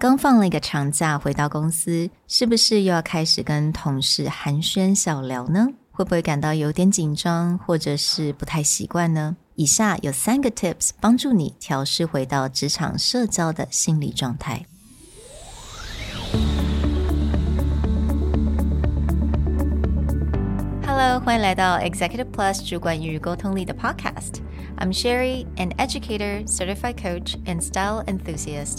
刚放了一个长假，回到公司，是不是又要开始跟同事寒暄小聊呢？会不会感到有点紧张，或者是不太习惯呢？以下有三个 tips 帮助你调试回到职场社交的心理状态。Hello，欢迎来到 Executive Plus 主管与沟通力的 Podcast。I'm Sherry，an educator, certified coach, and style enthusiast.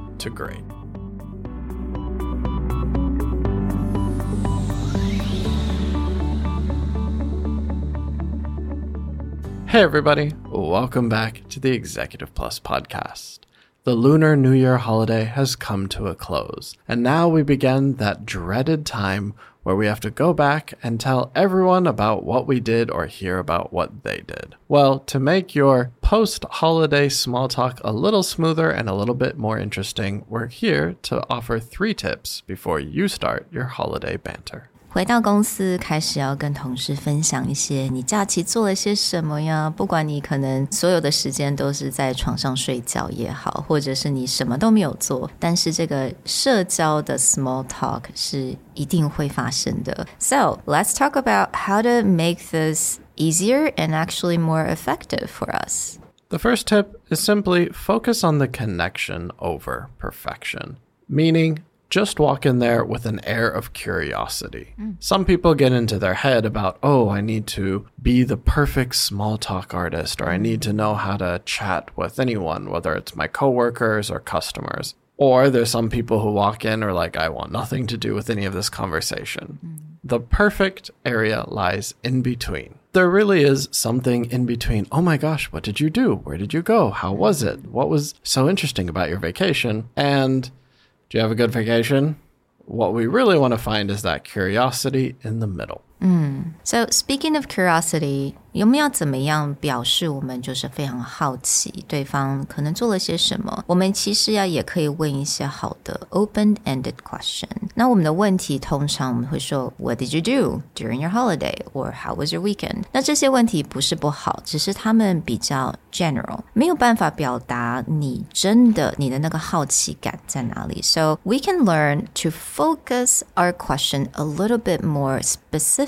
to great. Hey, everybody, welcome back to the Executive Plus podcast. The Lunar New Year holiday has come to a close, and now we begin that dreaded time where we have to go back and tell everyone about what we did or hear about what they did. Well, to make your post holiday small talk a little smoother and a little bit more interesting, we're here to offer three tips before you start your holiday banter. 回到公司，开始要跟同事分享一些你假期做了些什么呀？不管你可能所有的时间都是在床上睡觉也好，或者是你什么都没有做，但是这个社交的 small talk 是一定会发生的。So let's talk about how to make this easier and actually more effective for us. The first tip is simply focus on the connection over perfection, meaning just walk in there with an air of curiosity. Mm. Some people get into their head about, oh, I need to be the perfect small talk artist, or I need to know how to chat with anyone, whether it's my coworkers or customers. Or there's some people who walk in or like, I want nothing to do with any of this conversation. Mm. The perfect area lies in between. There really is something in between. Oh my gosh, what did you do? Where did you go? How was it? What was so interesting about your vacation? And do you have a good vacation? What we really want to find is that curiosity in the middle. Mm. So, speaking of curiosity, 有没有怎么样表示我们就是非常好奇对方可能做了些什么？我们其实呀也可以问一些好的 open-ended question。那我们的问题通常我们会说 What did you do during your holiday? or How was your weekend? 那这些问题不是不好，只是他们比较 general，没有办法表达你真的你的那个好奇感在哪里。So we can learn to focus our question a little bit more specific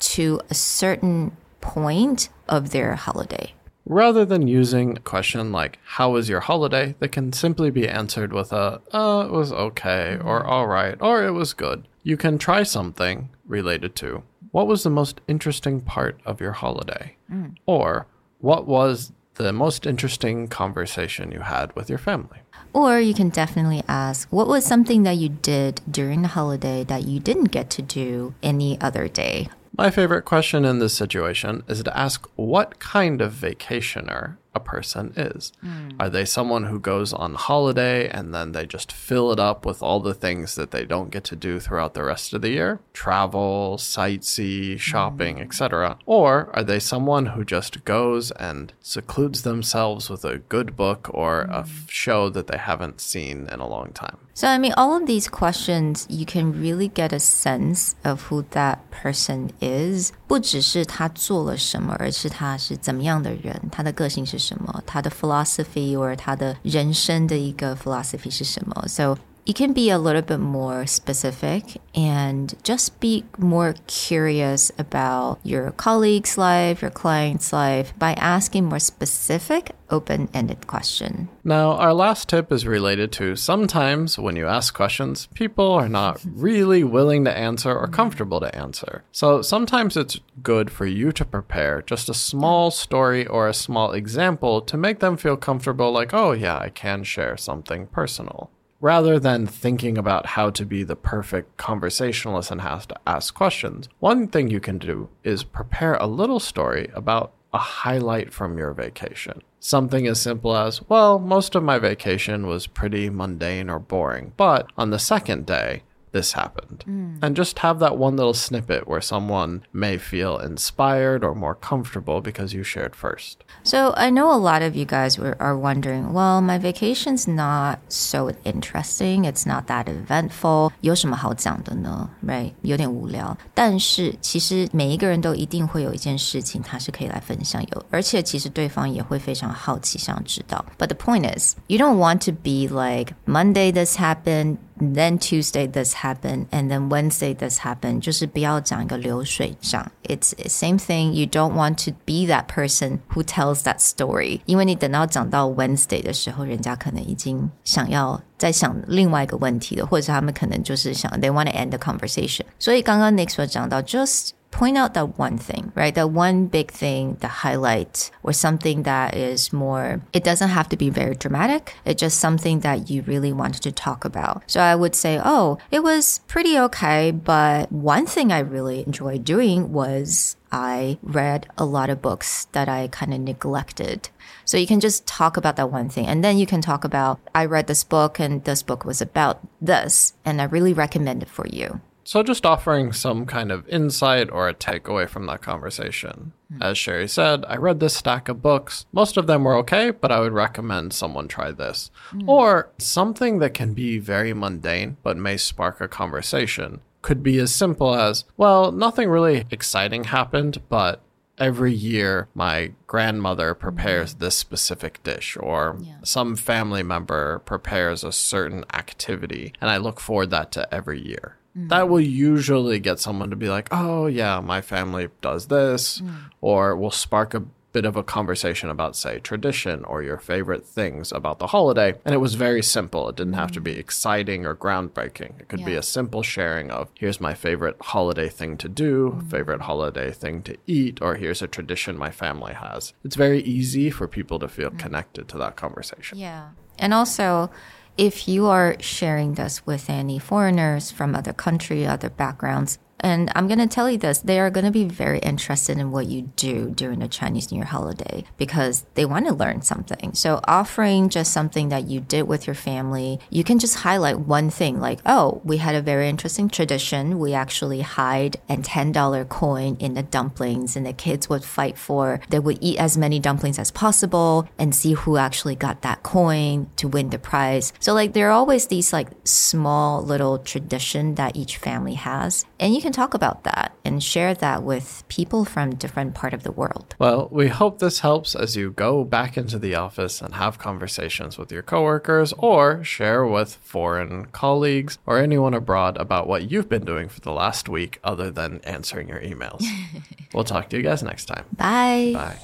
to a certain point of their holiday. Rather than using a question like, How was your holiday? that can simply be answered with a, Uh, it was okay, or all right, or it was good. You can try something related to, What was the most interesting part of your holiday? Mm. Or, What was the most interesting conversation you had with your family? Or you can definitely ask, what was something that you did during the holiday that you didn't get to do any other day? My favorite question in this situation is to ask what kind of vacationer a person is. Mm. Are they someone who goes on holiday and then they just fill it up with all the things that they don't get to do throughout the rest of the year? Travel, sightsee, shopping, mm. etc. Or are they someone who just goes and secludes themselves with a good book or mm. a show that they haven't seen in a long time? So, I mean, all of these questions, you can really get a sense of who that person is. 不只是他做了什么，而是他是怎么样的人，他的个性是 什么，他的 philosophy 或者他的人生的一个 philosophy 是什么。So you can be a little bit more specific and just be more curious about your colleague's life, your client's life by asking more specific, open ended questions. Now, our last tip is related to sometimes when you ask questions, people are not really willing to answer or comfortable to answer. So sometimes it's good for you to prepare just a small story or a small example to make them feel comfortable, like, oh, yeah, I can share something personal rather than thinking about how to be the perfect conversationalist and how to ask questions, one thing you can do is prepare a little story about a highlight from your vacation. Something as simple as, well, most of my vacation was pretty mundane or boring, but on the second day, this happened. Mm. And just have that one little snippet where someone may feel inspired or more comfortable because you shared first. So I know a lot of you guys were, are wondering, well, my vacation's not so interesting. It's not that eventful. 有什么好讲的呢? Right? 有点无聊。但是其实每一个人都一定会有一件事情他是可以来分享有，而且其实对方也会非常好奇想知道。But the point is, you don't want to be like Monday this happened then Tuesday this happened, and then Wednesday this happened. 就是不要讲一个流水账. It's same thing. You don't want to be that person who tells that story. 因为你等到讲到 Wednesday 的时候，人家可能已经想要在想另外一个问题了，或者他们可能就是想 they want to end the conversation. 所以刚刚 Nick 所讲到，just point out that one thing, right? That one big thing, the highlight, or something that is more, it doesn't have to be very dramatic. It's just something that you really wanted to talk about. So I would say, oh, it was pretty okay, but one thing I really enjoyed doing was I read a lot of books that I kind of neglected. So you can just talk about that one thing. And then you can talk about, I read this book and this book was about this, and I really recommend it for you. So, just offering some kind of insight or a takeaway from that conversation. Mm. As Sherry said, I read this stack of books. Most of them were okay, but I would recommend someone try this. Mm. Or something that can be very mundane but may spark a conversation could be as simple as well, nothing really exciting happened, but every year my grandmother prepares this specific dish or yeah. some family member prepares a certain activity and i look forward that to every year Mm. That will usually get someone to be like, oh, yeah, my family does this, mm. or will spark a bit of a conversation about, say, tradition or your favorite things about the holiday. And it was very simple. It didn't have to be mm. exciting or groundbreaking. It could yeah. be a simple sharing of, here's my favorite holiday thing to do, mm. favorite holiday thing to eat, or here's a tradition my family has. It's very easy for people to feel mm. connected to that conversation. Yeah. And also, if you are sharing this with any foreigners from other country, other backgrounds, and I'm going to tell you this they are going to be very interested in what you do during the Chinese New Year holiday because they want to learn something. So, offering just something that you did with your family, you can just highlight one thing like, oh, we had a very interesting tradition. We actually hide a $10 coin in the dumplings, and the kids would fight for, they would eat as many dumplings as possible and see who actually got that coin to win the prize. So, like, there are always these like small little tradition that each family has. And you can talk about that and share that with people from different part of the world. Well, we hope this helps as you go back into the office and have conversations with your coworkers or share with foreign colleagues or anyone abroad about what you've been doing for the last week other than answering your emails. we'll talk to you guys next time. Bye. Bye.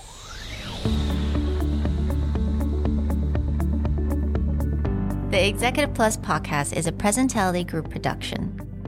The Executive Plus podcast is a Presentality Group production